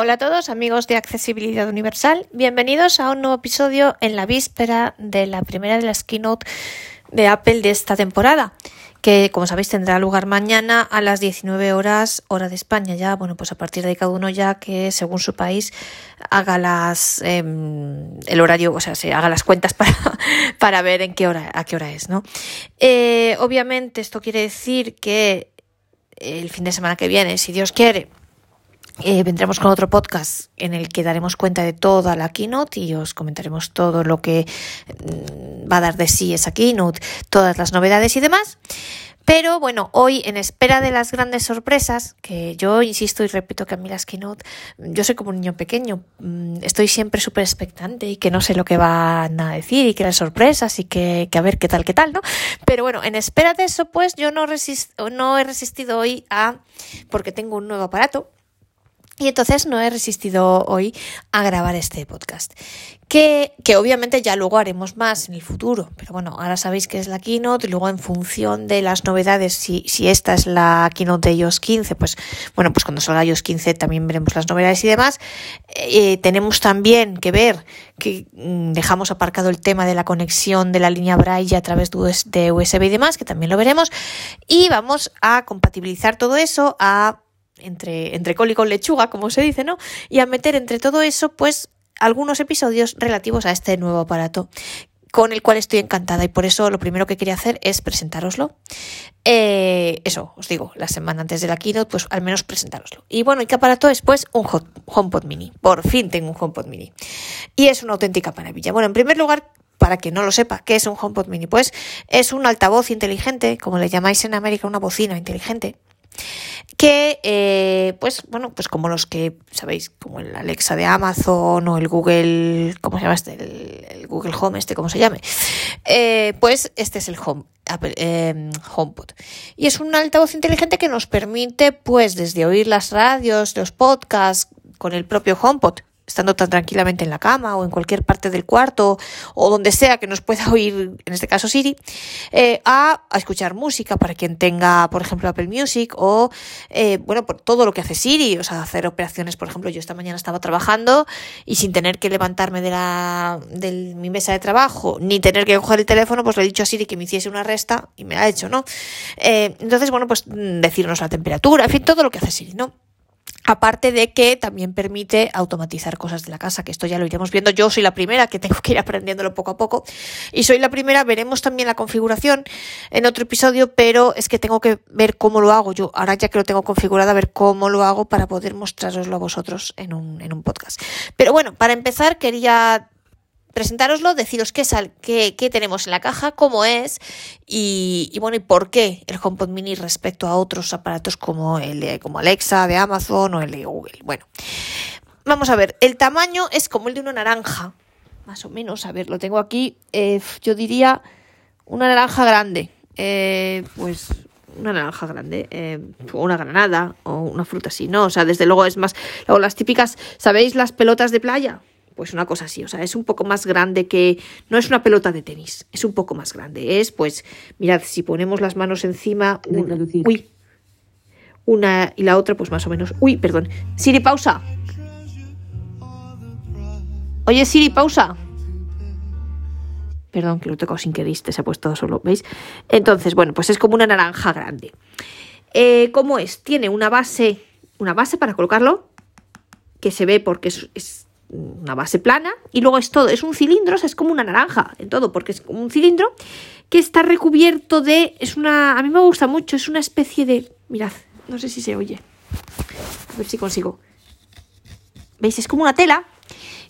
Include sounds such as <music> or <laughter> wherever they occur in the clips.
Hola a todos amigos de Accesibilidad Universal, bienvenidos a un nuevo episodio en la víspera de la primera de las keynote de Apple de esta temporada, que como sabéis tendrá lugar mañana a las 19 horas hora de España ya, bueno pues a partir de cada uno ya que según su país haga las eh, el horario, o sea, se haga las cuentas para, <laughs> para ver en qué hora, a qué hora es, ¿no? Eh, obviamente esto quiere decir que el fin de semana que viene, si Dios quiere, eh, vendremos con otro podcast en el que daremos cuenta de toda la keynote y os comentaremos todo lo que mm, va a dar de sí esa keynote, todas las novedades y demás. Pero bueno, hoy en espera de las grandes sorpresas, que yo insisto y repito que a mí las keynote, yo soy como un niño pequeño, mm, estoy siempre súper expectante y que no sé lo que van a decir y que las sorpresas y que, que, a ver qué tal, qué tal, ¿no? Pero bueno, en espera de eso, pues yo no, resisto, no he resistido hoy a, porque tengo un nuevo aparato, y entonces no he resistido hoy a grabar este podcast. Que, que, obviamente ya luego haremos más en el futuro. Pero bueno, ahora sabéis que es la keynote y luego en función de las novedades, si, si esta es la keynote de iOS 15, pues bueno, pues cuando salga iOS 15 también veremos las novedades y demás. Eh, tenemos también que ver que mm, dejamos aparcado el tema de la conexión de la línea Braille a través de USB y demás, que también lo veremos. Y vamos a compatibilizar todo eso, a entre, entre col y con lechuga, como se dice, ¿no? Y a meter entre todo eso, pues, algunos episodios relativos a este nuevo aparato con el cual estoy encantada y por eso lo primero que quería hacer es presentároslo. Eh, eso, os digo, la semana antes de la keynote, pues al menos presentároslo. Y bueno, ¿y qué aparato es? Pues un HomePod Mini. Por fin tengo un HomePod Mini. Y es una auténtica maravilla. Bueno, en primer lugar, para que no lo sepa, ¿qué es un HomePod Mini? Pues es un altavoz inteligente, como le llamáis en América, una bocina inteligente, que eh, pues bueno pues como los que sabéis como el Alexa de Amazon o el Google cómo se llama este el, Google Home este cómo se llame eh, pues este es el Home Apple, eh, HomePod. Y es un altavoz inteligente que nos permite pues desde oír las radios los podcasts con el propio HomePod estando tan tranquilamente en la cama o en cualquier parte del cuarto o donde sea que nos pueda <laughs> oír, en este caso Siri, eh, a, a, escuchar música para quien tenga, por ejemplo, Apple Music o, eh, bueno, por todo lo que hace Siri, o sea, hacer operaciones, por ejemplo, yo esta mañana estaba trabajando y sin tener que levantarme de, la, de mi mesa de trabajo ni tener que coger el teléfono, pues le he dicho a Siri que me hiciese una resta y me ha hecho, ¿no? Eh, entonces, bueno, pues decirnos la temperatura, en fin, todo lo que hace Siri, ¿no? Aparte de que también permite automatizar cosas de la casa, que esto ya lo iremos viendo. Yo soy la primera que tengo que ir aprendiéndolo poco a poco. Y soy la primera, veremos también la configuración en otro episodio, pero es que tengo que ver cómo lo hago. Yo ahora ya que lo tengo configurado, a ver cómo lo hago para poder mostraroslo a vosotros en un, en un podcast. Pero bueno, para empezar quería presentároslo, deciros qué, sal, qué, qué, tenemos en la caja, cómo es y, y, bueno, y por qué el HomePod Mini respecto a otros aparatos como el como Alexa de Amazon o el de Google. Bueno, vamos a ver, el tamaño es como el de una naranja, más o menos, a ver, lo tengo aquí, eh, yo diría una naranja grande, eh, pues una naranja grande, eh, o una granada, o una fruta así, ¿no? O sea, desde luego es más, luego las típicas, ¿sabéis las pelotas de playa? Pues una cosa así, o sea, es un poco más grande que, no es una pelota de tenis, es un poco más grande, es pues, mirad, si ponemos las manos encima, un, uy, una y la otra pues más o menos, uy, perdón, Siri, pausa. Oye, Siri, pausa. Perdón, que lo toco sin querer, se ha puesto solo, ¿veis? Entonces, bueno, pues es como una naranja grande. Eh, ¿Cómo es? Tiene una base, una base para colocarlo, que se ve porque es, es una base plana y luego es todo, es un cilindro, o sea, es como una naranja en todo, porque es como un cilindro que está recubierto de, es una, a mí me gusta mucho, es una especie de, mirad, no sé si se oye, a ver si consigo, ¿veis? Es como una tela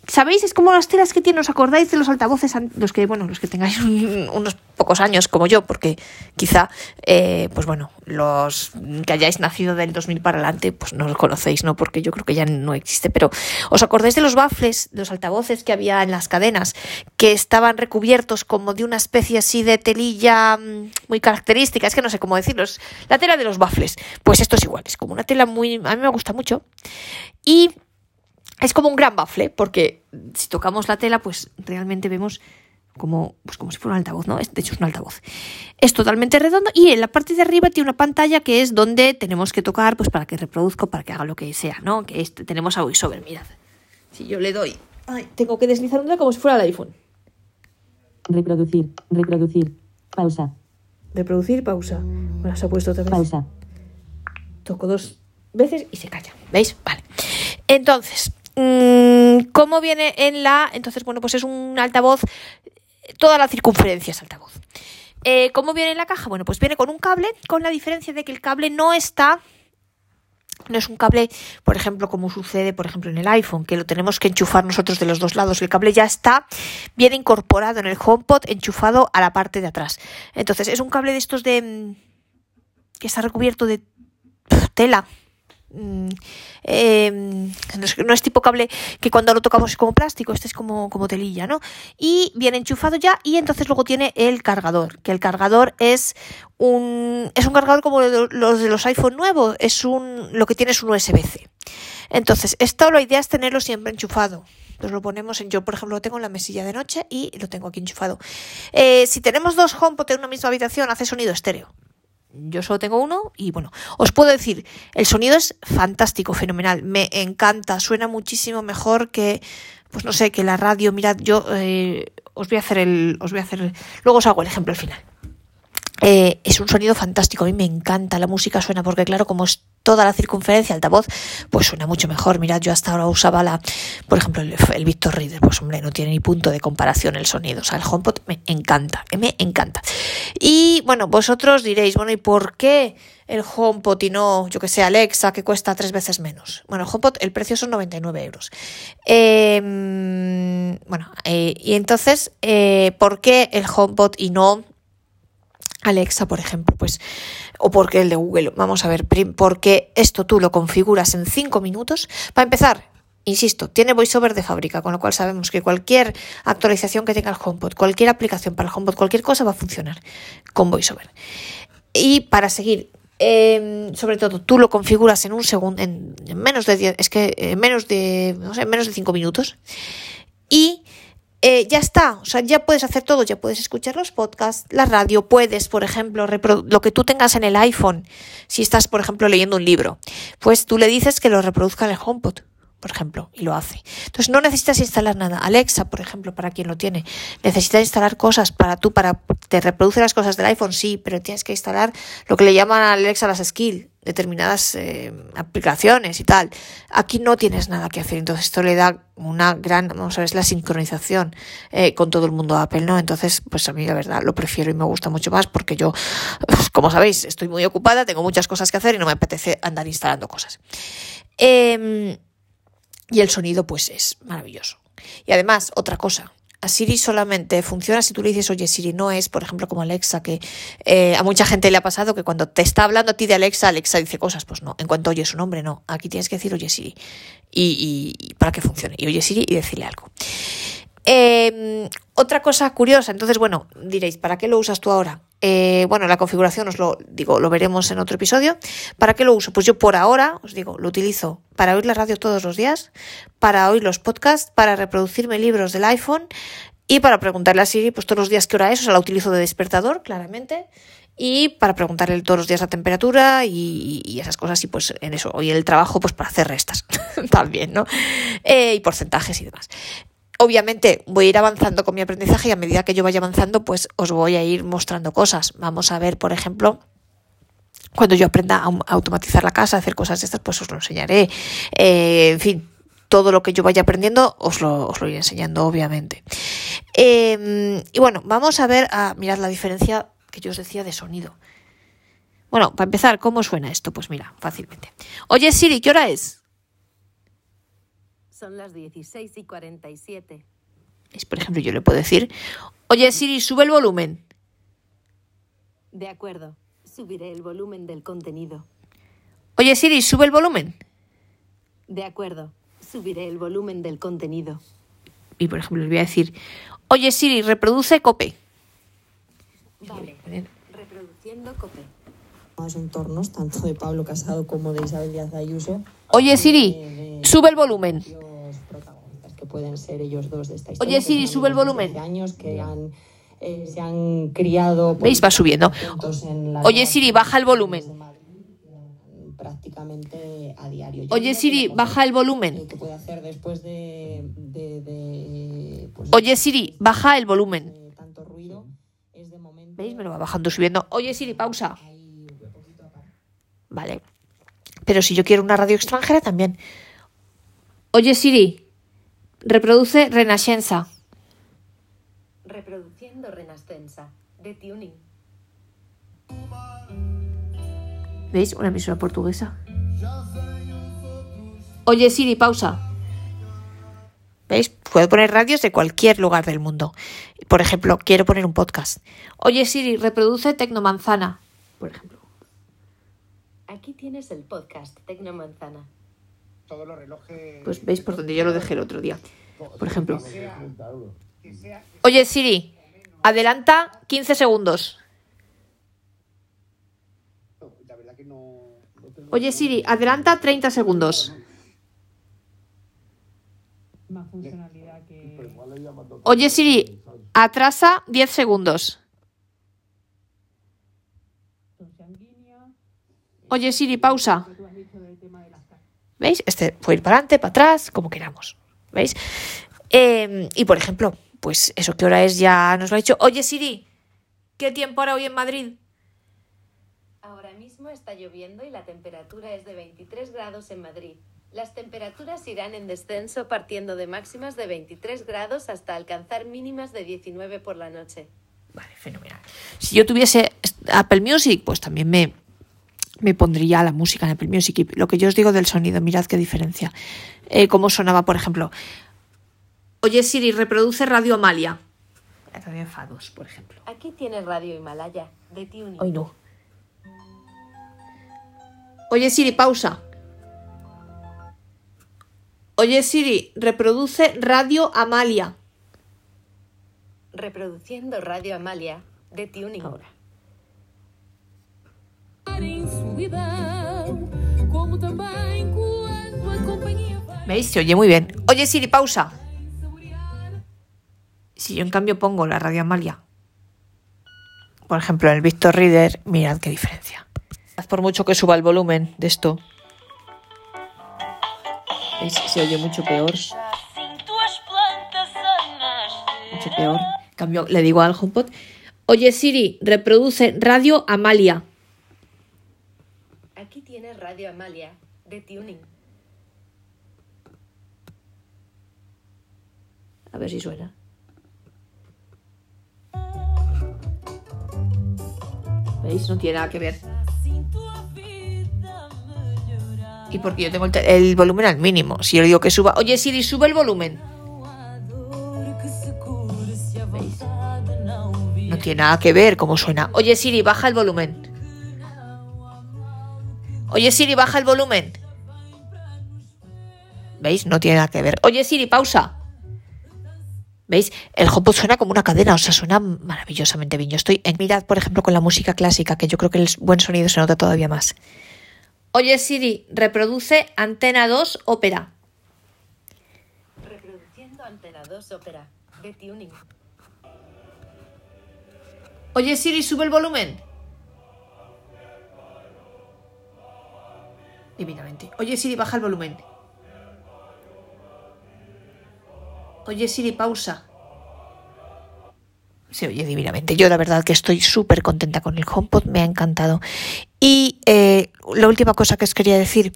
¿Sabéis? Es como las telas que tienen, ¿os acordáis de los altavoces? Los que, bueno, los que tengáis un, unos pocos años como yo, porque quizá, eh, pues bueno, los que hayáis nacido del 2000 para adelante, pues no los conocéis, ¿no? Porque yo creo que ya no existe, pero ¿os acordáis de los baffles, los altavoces que había en las cadenas, que estaban recubiertos como de una especie así de telilla mm, muy característica? Es que no sé cómo decirlos. La tela de los baffles. Pues esto es igual, es como una tela muy, a mí me gusta mucho. Y es como un gran bafle, porque si tocamos la tela, pues realmente vemos como, pues como si fuera un altavoz, ¿no? De hecho es un altavoz. Es totalmente redondo y en la parte de arriba tiene una pantalla que es donde tenemos que tocar pues para que reproduzca para que haga lo que sea, ¿no? Que este, tenemos a VoiceOver, mirad. Si yo le doy, ay, tengo que deslizar un dedo como si fuera el iPhone. Reproducir, reproducir, pausa, Reproducir, pausa. Bueno, se ha puesto otra vez. pausa, Toco dos veces y se calla. ¿Veis? Vale. Entonces, ¿cómo viene en la...? Entonces, bueno, pues es un altavoz, toda la circunferencia es altavoz. Eh, ¿Cómo viene en la caja? Bueno, pues viene con un cable, con la diferencia de que el cable no está... No es un cable, por ejemplo, como sucede, por ejemplo, en el iPhone, que lo tenemos que enchufar nosotros de los dos lados. El cable ya está bien incorporado en el HomePod, enchufado a la parte de atrás. Entonces, es un cable de estos de... mm, que está recubierto de tela. Mm, eh, no, es, tipo cable que cuando lo tocamos es como plástico, este es como, como telilla, ¿no? Y viene enchufado ya y entonces luego tiene el cargador, que el cargador es un, es un cargador como lo- los de los iPhone nuevos, es un, lo que tiene es un USB-C. Entonces, esto la idea es tenerlo siempre enchufado. Nos lo ponemos en, yo por ejemplo lo tengo en la mesilla de noche y lo tengo aquí enchufado. Eh, si tenemos dos HomePod en una misma habitación, hace sonido estéreo. Yo solo tengo uno y bueno, os puedo decir, el sonido es fantástico, fenomenal, me encanta, suena muchísimo mejor que, pues no sé, que la radio. Mirad, yo eh, os voy a hacer el, os voy a hacer, luego os hago el ejemplo al final. Eh, es un sonido fantástico, a mí me encanta, la música suena porque claro, como es toda la circunferencia altavoz, pues suena mucho mejor. Mirad, yo hasta ahora usaba la, por ejemplo, el, el Victor Reader, pues hombre, no tiene ni punto de comparación el sonido. O sea, el HomePod me encanta, me encanta. Y bueno, vosotros diréis, bueno, ¿y por qué el HomePod y no, yo que sé, Alexa, que cuesta tres veces menos? Bueno, el HomePod, el precio son 99 euros. Mm, bueno, eh, y entonces, eh, ¿por qué el HomePod y no Alexa, por ejemplo, pues, o porque el de Google, vamos a ver, porque esto tú lo configuras en 5 minutos. Para empezar, insisto, tiene VoiceOver de fábrica, con lo cual sabemos que cualquier actualización que tenga el HomePod, cualquier aplicación para el HomePod, cualquier cosa va a funcionar con VoiceOver. Y para seguir, eh, sobre todo, tú lo configuras en un segundo, en, en menos de 10, es que en menos de, no sé, en menos de 5 minutos. Y eh, ya está, o sea, ya puedes hacer todo, ya puedes escuchar los podcasts, la radio, puedes, por ejemplo, lo que tú tengas en el iPhone, si estás, por ejemplo, leyendo un libro, pues tú le dices que lo reproduzca en el HomePod, por ejemplo, y lo hace. Entonces no necesitas instalar nada. Alexa, por ejemplo, para quien lo tiene, necesitas instalar cosas para tú, para te reproduce las cosas del iPhone, sí, pero tienes que instalar lo que le llaman a Alexa las skills, determinadas eh, aplicaciones y tal. Aquí no tienes nada que hacer, entonces esto le da una gran, vamos a ver, es la sincronización eh, con todo el mundo de Apple, ¿no? Entonces, pues a mí la verdad lo prefiero y me gusta mucho más porque yo, pues, como sabéis, estoy muy ocupada, tengo muchas cosas que hacer y no me apetece andar instalando cosas. Eh, y el sonido, pues es maravilloso. Y además, otra cosa. A Siri solamente funciona si tú le dices, oye Siri, no es, por ejemplo, como Alexa, que eh, a mucha gente le ha pasado que cuando te está hablando a ti de Alexa, Alexa dice cosas, pues no, en cuanto oye su nombre, no. Aquí tienes que decir, oye Siri, y, para que funcione. Y oye Siri y decirle algo. Eh, otra cosa curiosa, entonces, bueno, diréis, ¿para qué lo usas tú ahora? Eh, bueno, la configuración os lo digo, lo veremos en otro episodio. ¿Para qué lo uso? Pues yo por ahora, os digo, lo utilizo para oír la radio todos los días, para oír los podcasts, para reproducirme libros del iPhone y para preguntarle a Siri, pues todos los días qué hora es, o sea, la utilizo de despertador, claramente, y para preguntarle todos los días la temperatura y, y esas cosas, y pues en eso, hoy el trabajo, pues para hacer restas <laughs> también, ¿no? Eh, y porcentajes y demás. Obviamente voy a ir avanzando con mi aprendizaje y a medida que yo vaya avanzando, pues os voy a ir mostrando cosas. Vamos a ver, por ejemplo, cuando yo aprenda a automatizar la casa, a hacer cosas de estas, pues os lo enseñaré. Eh, en fin, todo lo que yo vaya aprendiendo os lo, os lo iré enseñando, obviamente. Eh, y bueno, vamos a ver, a mirar la diferencia que yo os decía de sonido. Bueno, para empezar, ¿cómo suena esto? Pues mira, fácilmente. Oye Siri, ¿qué hora es? Son las 16 y 47. Es, por ejemplo, yo le puedo decir, oye Siri, sube el volumen. De acuerdo. Subiré el volumen del contenido. Oye Siri, sube el volumen. De acuerdo. Subiré el volumen del contenido. Y por ejemplo, le voy a decir, oye Siri, reproduce Cope. Vale. Reproduciendo cope. los entornos, tanto de Pablo Casado como de Isabel Díaz Ayuso, Oye Siri, sube el volumen. Pueden ser ellos dos de esta historia. Oye, Siri, sube el volumen. desde hace años que han, eh, se han criado. ¿Veis? Va subiendo. Oye, Siri, baja el volumen. de Madrid, Prácticamente a diario. Yo Oye Siri, baja el volumen. que puede hacer después de, de, de, pues, Oye Siri, baja el volumen. de tanto ruido es de momento ¿Veis? Me lo va bajando, subiendo. Oye Siri, pausa. Vale. Pero si yo quiero una radio extranjera también. Oye Siri, reproduce Renascença. Reproduciendo Renascença. De Tuning. ¿Veis? Una emisora portuguesa. Oye Siri, pausa. ¿Veis? Puedo poner radios de cualquier lugar del mundo. Por ejemplo, quiero poner un podcast. Oye Siri, reproduce Tecnomanzana. Por ejemplo. Aquí tienes el podcast Tecnomanzana. Todos los relojes. Pues veis por donde yo lo dejé el otro día. Por ejemplo. Oye Siri, adelanta 15 segundos. Oye Siri, adelanta 30 segundos. Oye Siri, atrasa 10 segundos. Oye Siri, pausa. tú has dicho del tema de las casas. ¿Veis? Este puede ir para adelante, para atrás, como queramos. ¿Veis? Eh, y por ejemplo, pues eso, ¿qué hora es? Ya nos lo ha dicho. Oye Siri, ¿qué tiempo hará hoy en Madrid? Ahora mismo está lloviendo y la temperatura es de 23 grados en Madrid. Las temperaturas irán en descenso partiendo de máximas de 23 grados hasta alcanzar mínimas de 19 por la noche. Vale, fenomenal. Si yo tuviese Apple Music, pues también me, me pondría la música en Apple Music. Y lo que yo os digo del sonido, mirad qué diferencia. Eh, cómo sonaba, por ejemplo. Oye Siri, reproduce Radio Amalia. Radio Enfados, por ejemplo. Aquí tienes Radio Himalaya, de Tuning. Hoy no. Oye Siri, pausa. Oye Siri, reproduce Radio Amalia. Reproduciendo Radio Amalia, de Tuning. Ahora. Solidão, como também quando a companhia vai ¿Veis? Se oye muy bien. Oye Siri, pausa. Si yo en cambio pongo la radio Amalia, por ejemplo en el Victor Reader, mirad qué diferencia. Por mucho que suba el volumen de esto, ¿veis? Se oye mucho peor. Mucho peor. En cambio, le digo al HomePod, oye Siri, reproduce Radio Amalia. Aquí tienes Radio Amalia, de Tuning. A ver si suena. ¿Veis? No tiene nada que ver. Y porque yo tengo el, volumen al mínimo. Si yo digo que suba, oye Siri, sube el volumen. Vier. No tiene nada que ver cómo suena. Oye Siri, baja el volumen. Oye Siri, baja el volumen. ¿Veis? No tiene nada que ver. Oye Siri, pausa. ¿Veis? El HomePod suena como una cadena, o sea, suena maravillosamente bien. Yo estoy en... Mirad, por ejemplo, con la música clásica, que yo creo que el buen sonido se nota todavía más. Oye Siri, reproduce Antena 2 Ópera. Reproduciendo Antena 2 Ópera, de Tuning. Oye Siri, sube el volumen. Divinamente. Oye Siri, baja el volumen. Oye Siri, pausa. Se oye divinamente. Yo la verdad que estoy súper contenta con el HomePod, me ha encantado. Y eh, la última cosa que os quería decir,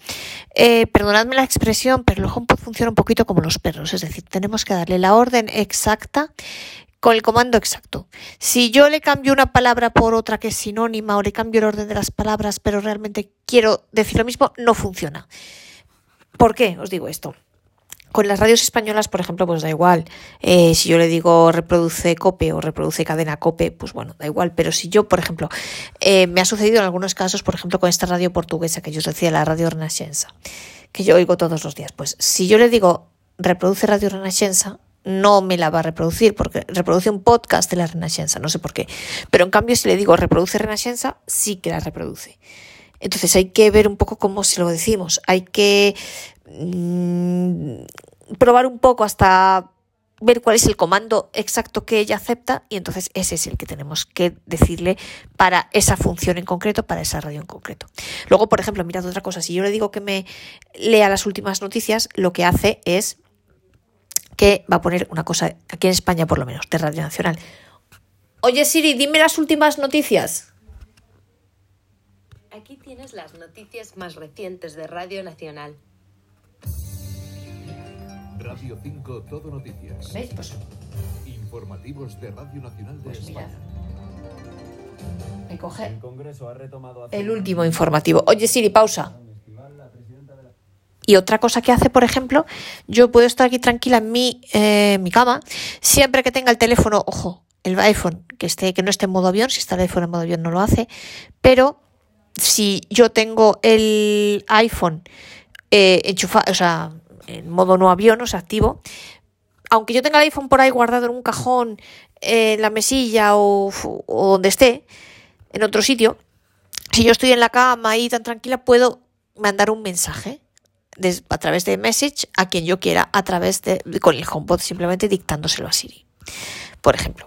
eh, perdonadme la expresión, pero el HomePod funciona un poquito como los perros, es decir, tenemos que darle la orden exacta con el comando exacto. Si yo le cambio una palabra por otra que es sinónima o le cambio el orden de las palabras, pero realmente quiero decir lo mismo, no funciona. ¿Por qué os digo esto? Con las radios españolas, por ejemplo, pues da igual. Eh, si yo le digo reproduce cope o reproduce cadena cope, pues bueno, da igual. Pero si yo, por ejemplo, eh, me ha sucedido en algunos casos, por ejemplo, con esta radio portuguesa que yo os decía, la radio Renascença, que yo oigo todos los días, pues si yo le digo reproduce radio Renascença, no me la va a reproducir porque reproduce un podcast de la Renascença, no sé por qué. Pero en cambio, si le digo reproduce Renascença, sí que la reproduce. Entonces hay que ver un poco cómo se lo decimos. Hay que mm, probar un poco hasta ver cuál es el comando exacto que ella acepta y entonces ese es el que tenemos que decirle para esa función en concreto, para esa radio en concreto. Luego, por ejemplo, mirad otra cosa, si yo le digo que me lea las últimas noticias, lo que hace es que va a poner una cosa, aquí en España por lo menos, de Radio Nacional. Oye Siri, dime las últimas noticias. Aquí tienes las noticias más recientes de Radio Nacional. Radio 5 Todo Noticias. ¿Veis? Pues, Informativos de Radio Nacional de pues mirad. España. Me coge El Congreso ha retomado hace el último informativo. Oye Siri, pausa. Y otra cosa que hace, por ejemplo, yo puedo estar aquí tranquila en mi, eh, mi cama, siempre que tenga el teléfono, ojo, el iPhone, que esté, que no esté en modo avión, si está el iPhone en modo avión no lo hace, pero si yo tengo el iPhone eh, enchufado, o sea, en modo no avión, o sea, activo, aunque yo tenga el iPhone por ahí guardado en un cajón, en la mesilla o, o donde esté, en otro sitio, si yo estoy en la cama ahí tan tranquila, puedo mandar un mensaje a través de Message a quien yo quiera, a través de, con el HomePod, simplemente dictándoselo a Siri. Por ejemplo,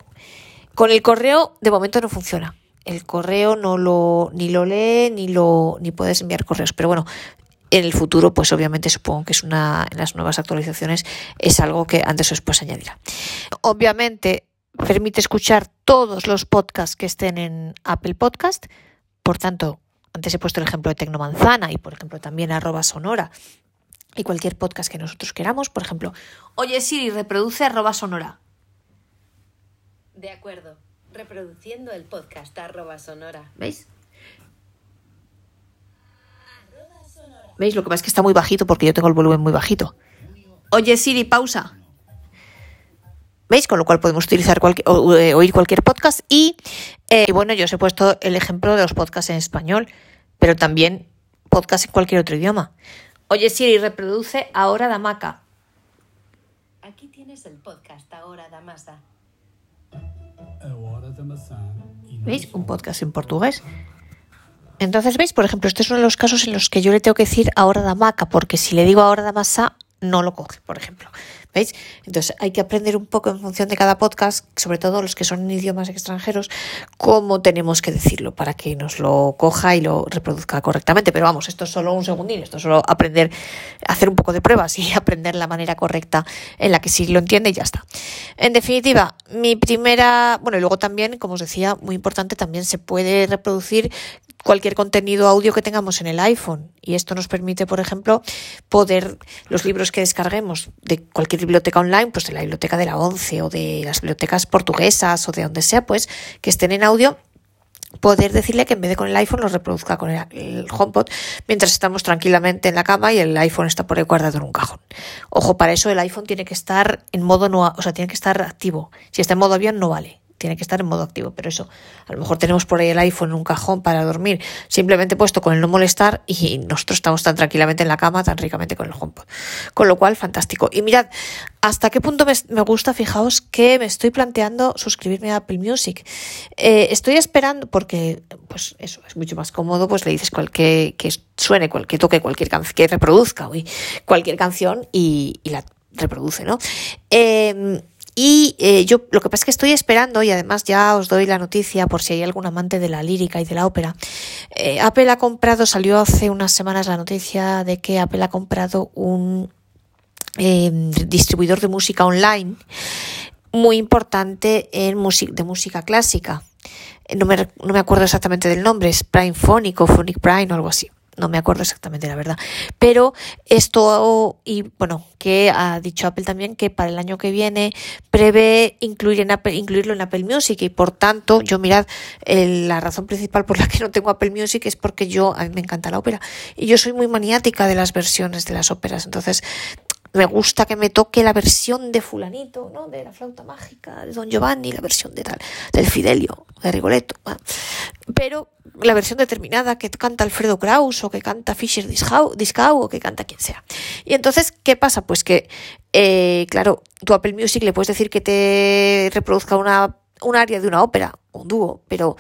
con el correo de momento no funciona. El correo no lo ni lo lee ni lo ni puedes enviar correos, pero bueno, en el futuro pues obviamente supongo que es una en las nuevas actualizaciones es algo que antes o después añadirá. Obviamente permite escuchar todos los podcasts que estén en Apple Podcast, por tanto, antes he puesto el ejemplo de Tecnomanzana y por ejemplo también arroba sonora y cualquier podcast que nosotros queramos, por ejemplo, oye Siri, reproduce arroba sonora. De acuerdo. Reproduciendo el podcast arroba sonora. ¿Veis? ¿Veis? Lo que pasa es que está muy bajito porque yo tengo el volumen muy bajito. Oye Siri, pausa. ¿Veis? Con lo cual podemos utilizar cualquier, o, eh, oír cualquier podcast. Y eh, bueno, yo os he puesto el ejemplo de los podcasts en español, pero también podcasts en cualquier otro idioma. Oye Siri, reproduce ahora Damaca. Aquí tienes el podcast ahora, Damasa. ¿Veis? Un podcast en portugués. Entonces, ¿veis? Por ejemplo, este es uno de los casos en los que yo le tengo que decir ahora damaca, porque si le digo ahora damasa, no lo coge, por ejemplo. ¿Veis? Entonces hay que aprender un poco en función de cada podcast, sobre todo los que son en idiomas extranjeros, cómo tenemos que decirlo para que nos lo coja y lo reproduzca correctamente. Pero vamos, esto es solo un segundín, esto es solo aprender, hacer un poco de pruebas y <laughs> aprender la manera correcta en la que sí lo entiende y ya está. En definitiva, mi primera, bueno, y luego también, como os decía, muy importante, también se puede reproducir cualquier contenido audio que tengamos en el iPhone. Y esto nos permite, por ejemplo, poder, los libros que descarguemos de cualquier biblioteca online, pues de la biblioteca de la ONCE o de las bibliotecas portuguesas o de donde sea, pues que estén en audio, poder decirle que en vez de con el iPhone lo reproduzca con el, el HomePod mientras estamos tranquilamente en la cama y el iPhone está por ahí guardado en un cajón. Ojo, para eso el iPhone tiene que estar en modo no, o sea, tiene que estar activo. Si está en modo avión no vale tiene que estar en modo activo, pero eso, a lo mejor tenemos por ahí el iPhone en un cajón para dormir, simplemente puesto con el no molestar y nosotros estamos tan tranquilamente en la cama, tan ricamente con el HomePod. Con lo cual, fantástico. Y mirad, hasta qué punto me, gusta, fijaos que me estoy planteando suscribirme a Apple Music. Eh, estoy esperando, porque, pues eso, es mucho más cómodo, pues le dices cualquier, que suene, cual, que toque cualquier canción, que reproduzca uy, cualquier canción y, y la reproduce, ¿no? Eh, y eh, yo lo que pasa es que estoy esperando, y además ya os doy la noticia por si hay algún amante de la lírica y de la ópera. Eh, Apple ha comprado, salió hace unas semanas la noticia de que Apple ha comprado un eh, distribuidor de música online muy importante en de música clásica. No me, no me acuerdo exactamente del nombre, es Prime Phonic o Phonic Prime o algo así no me acuerdo exactamente la verdad. Pero esto, y bueno, que ha dicho Apple también que para el año que viene prevé incluir en Apple, incluirlo en Apple Music y por tanto, yo mirad, el, la razón principal por la que no tengo Apple Music es porque yo, a me encanta la ópera y yo soy muy maniática de las versiones de las óperas, entonces me gusta que me toque la versión de fulanito, ¿no? De la flauta mágica, de Don Giovanni, la versión de tal, del Fidelio, de Rigoletto. Pero la versión determinada que canta Alfredo Kraus o que canta Fischer Discau o que canta quien sea. Y entonces, ¿qué pasa? Pues que, eh, claro, tu Apple Music le puedes decir que te reproduzca una un área de una ópera, un dúo, pero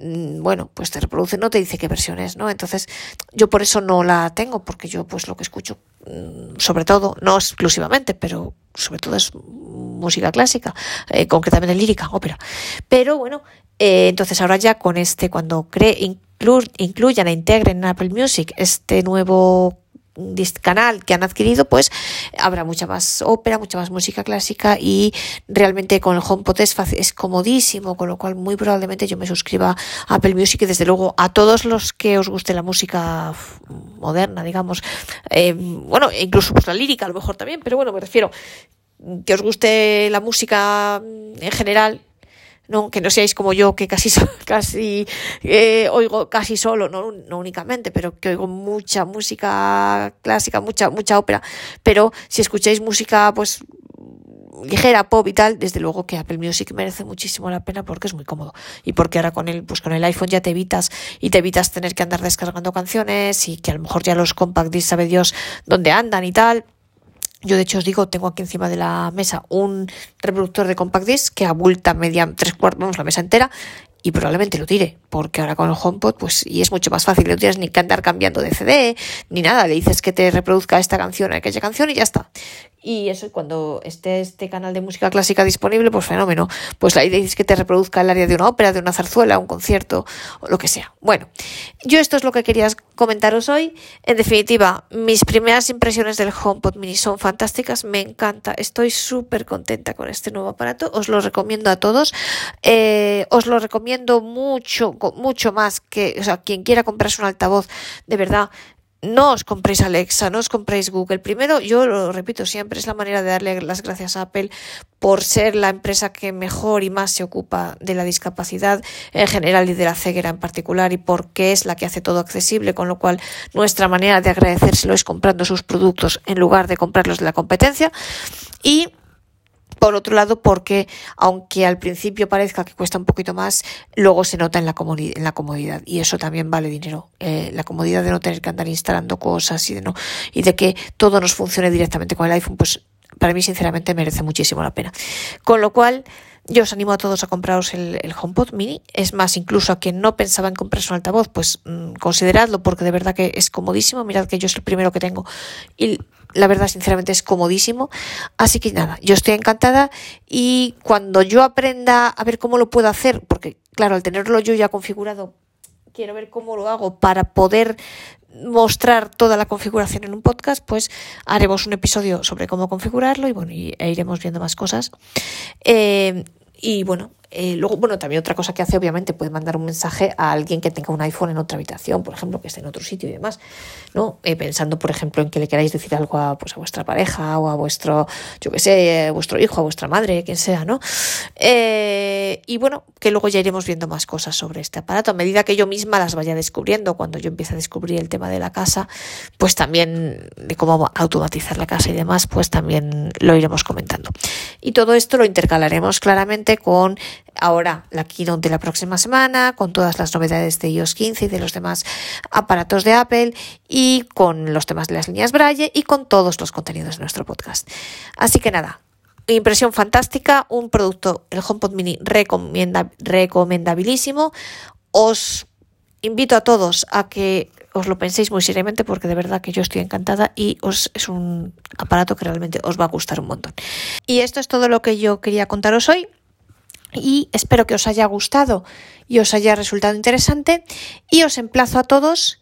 mm, bueno, pues te reproduce, no te dice qué versión es, ¿no? Entonces, yo por eso no la tengo, porque yo pues lo que escucho, mm, sobre todo, no exclusivamente, pero sobre todo es música clásica, eh, concretamente lírica, ópera. Pero bueno, eh, entonces ahora ya con este, cuando cree, inclu- incluyan e integren en Apple Music este nuevo canal que han adquirido, pues habrá mucha más ópera, mucha más música clásica y realmente con el HomePod es, es comodísimo, con lo cual muy probablemente yo me suscriba a Apple Music y desde luego a todos los que os guste la música moderna, digamos, eh, bueno, incluso pues la lírica a lo mejor también, pero bueno, me refiero que os guste la música mm, en general, no, que no seáis como yo, que casi, <laughs> casi eh, oigo casi solo, no, no únicamente, pero que oigo mucha música clásica, mucha, mucha ópera. Pero si escucháis música, pues ligera, pop y tal, desde luego que Apple Music merece muchísimo la pena porque es muy cómodo. Y porque ahora con el, pues con el iPhone ya te evitas y te evitas tener que andar descargando canciones y que a lo mejor ya los compact discs sabe Dios dónde andan y tal. Yo de hecho os digo, tengo aquí encima de la mesa un reproductor de compact disc que abulta media tres cuartos, vamos, la mesa entera y probablemente lo tire, porque ahora con el HomePod pues y es mucho más fácil, no tienes ni que andar cambiando de CD ni nada, le dices que te reproduzca esta canción, aquella canción y ya está. Y eso, cuando esté este canal de música clásica disponible, pues fenómeno. Pues ahí dices que te reproduzca el área de una ópera, de una zarzuela, un concierto, o lo que sea. Bueno, yo esto es lo que quería comentaros hoy. En definitiva, mis primeras impresiones del HomePod Mini son fantásticas, me encanta, estoy súper contenta con este nuevo aparato, os lo recomiendo a todos. Eh, os lo recomiendo mucho, mucho más que, o sea, quien quiera comprarse un altavoz, de verdad, no os compréis Alexa, no os compréis Google. Primero, yo lo repito siempre, es la manera de darle las gracias a Apple por ser la empresa que mejor y más se ocupa de la discapacidad en general y de la ceguera en particular y porque es la que hace todo accesible, con lo cual nuestra manera de agradecérselo es comprando sus productos en lugar de comprarlos de la competencia. Y por otro lado, porque aunque al principio parezca que cuesta un poquito más, luego se nota en la, en la comodidad y eso también vale dinero. Eh, la comodidad de no tener que andar instalando cosas y de no y de que todo nos funcione directamente con el iPhone, pues para mí sinceramente merece muchísimo la pena. Con lo cual, yo os animo a todos a compraros el, HomePod Mini. Es más, incluso a quien no pensaba en comprarse un altavoz, pues mm, consideradlo porque de verdad que es comodísimo. Mirad que yo es el primero que tengo y la verdad, sinceramente, es comodísimo. Así que nada, yo estoy encantada y cuando yo aprenda a ver cómo lo puedo hacer, porque claro, al tenerlo yo ya configurado, quiero ver cómo lo hago para poder mostrar toda la configuración en un podcast, pues haremos un episodio sobre cómo configurarlo y bueno, y, e iremos viendo más cosas. Eh, y bueno, eh, luego, bueno, también otra cosa que hace, obviamente, puede mandar un mensaje a alguien que tenga un iPhone en otra habitación, por ejemplo, que esté en otro sitio y demás, ¿no? Eh, pensando, por ejemplo, en que le queráis decir algo a, pues, a vuestra pareja o a vuestro, yo qué sé, a vuestro hijo, a vuestra madre, quien sea, ¿no? Eh, y bueno, que luego ya iremos viendo más cosas sobre este aparato. A medida que yo misma las vaya descubriendo, cuando yo empiece a descubrir el tema de la casa, pues también de cómo automatizar la casa y demás, pues también lo iremos comentando. Y todo esto lo intercalaremos claramente con ahora la keynote de la próxima semana, con todas las novedades de iOS 15 y de los demás aparatos de Apple y con los temas de las líneas Braille y con todos los contenidos de nuestro podcast. Así que nada, impresión fantástica, un producto, el HomePod Mini recomienda, recomendabilísimo. Os invito a todos a que os lo penséis muy seriamente porque de verdad que yo estoy encantada y os, es un aparato que realmente os va a gustar un montón. Y esto es todo lo que yo quería contaros hoy y espero que os haya gustado y os haya resultado interesante y os emplazo a todos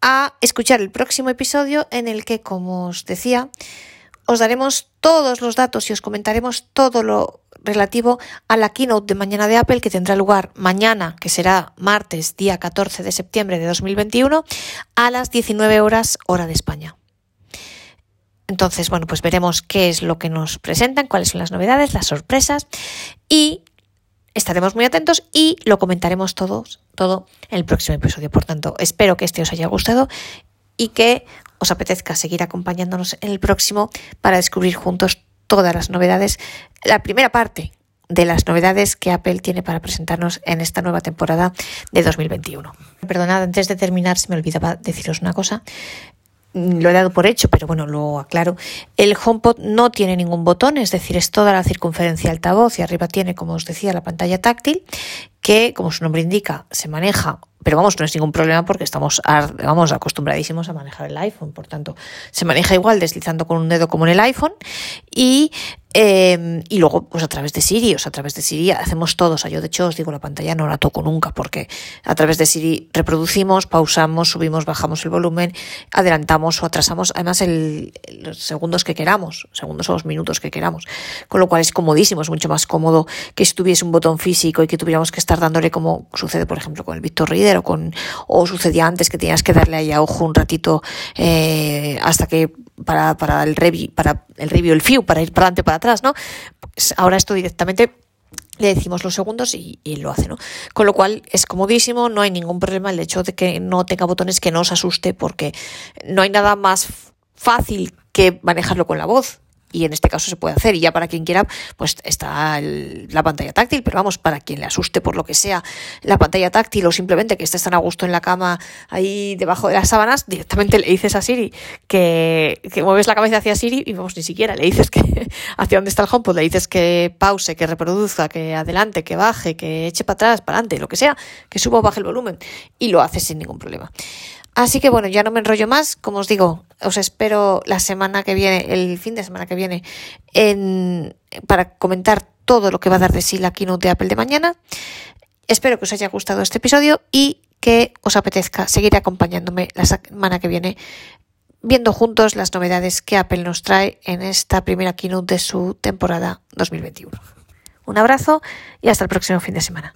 a escuchar el próximo episodio en el que, como os decía, os daremos todos los datos y os comentaremos todo lo relativo a la keynote de mañana de Apple que tendrá lugar mañana, que será martes, día 14 de septiembre de 2021, a las 19 horas hora de España. Entonces, bueno, pues veremos qué es lo que nos presentan, cuáles son las novedades, las sorpresas y estaremos muy atentos y lo comentaremos todos, todo en el próximo episodio. Por tanto, espero que este os haya gustado y que os apetezca seguir acompañándonos en el próximo para descubrir juntos todas las novedades, la primera parte de las novedades que Apple tiene para presentarnos en esta nueva temporada de 2021. Perdonad, antes de terminar, se me olvidaba deciros una cosa. Lo he dado por hecho, pero bueno, lo aclaro. El HomePod no tiene ningún botón, es decir, es toda la circunferencia altavoz y arriba tiene, como os decía, la pantalla táctil que, como su nombre indica, se maneja, pero vamos, no es ningún problema porque estamos vamos, acostumbradísimos a manejar el iPhone, por tanto, se maneja igual deslizando con un dedo como en el iPhone y eh, y luego, pues a través de Siri, o sea, a través de Siri hacemos todo. O sea, yo de hecho os digo, la pantalla no la toco nunca porque a través de Siri reproducimos, pausamos, subimos, bajamos el volumen, adelantamos o atrasamos, además, el, los segundos que queramos, segundos o los minutos que queramos. Con lo cual es comodísimo, es mucho más cómodo que si tuviese un botón físico y que tuviéramos que estar dándole como sucede, por ejemplo, con el Victor Reader o con, o sucedía antes que tenías que darle ahí a ojo un ratito eh, hasta que para, para el review, para el review, el view, para ir para adelante, para atrás, ¿no? Pues ahora esto directamente le decimos los segundos y, y, lo hace, ¿no? Con lo cual es comodísimo, no hay ningún problema el hecho de que no tenga botones que no os asuste porque no hay nada más fácil que manejarlo con la voz y en este caso se puede hacer. Y ya para quien quiera pues está el, la pantalla táctil pero vamos para quien le asuste por lo que sea la pantalla táctil o simplemente que estés tan a gusto en la cama ahí debajo de las sábanas directamente le dices a Siri que, que mueves la cabeza hacia Siri y vamos ni siquiera le dices que <laughs> hacia dónde está el HomePod le dices que pause que reproduzca que adelante que baje que eche para atrás para adelante lo que sea que suba o baje el volumen y lo hace sin ningún problema Así que bueno, ya no me enrollo más. Como os digo, os espero la semana que viene, el fin de semana que viene, en, para comentar todo lo que va a dar de sí la keynote de Apple de mañana. Espero que os haya gustado este episodio y que os apetezca seguir acompañándome la semana que viene viendo juntos las novedades que Apple nos trae en esta primera keynote de su temporada 2021. Un abrazo y hasta el próximo fin de semana.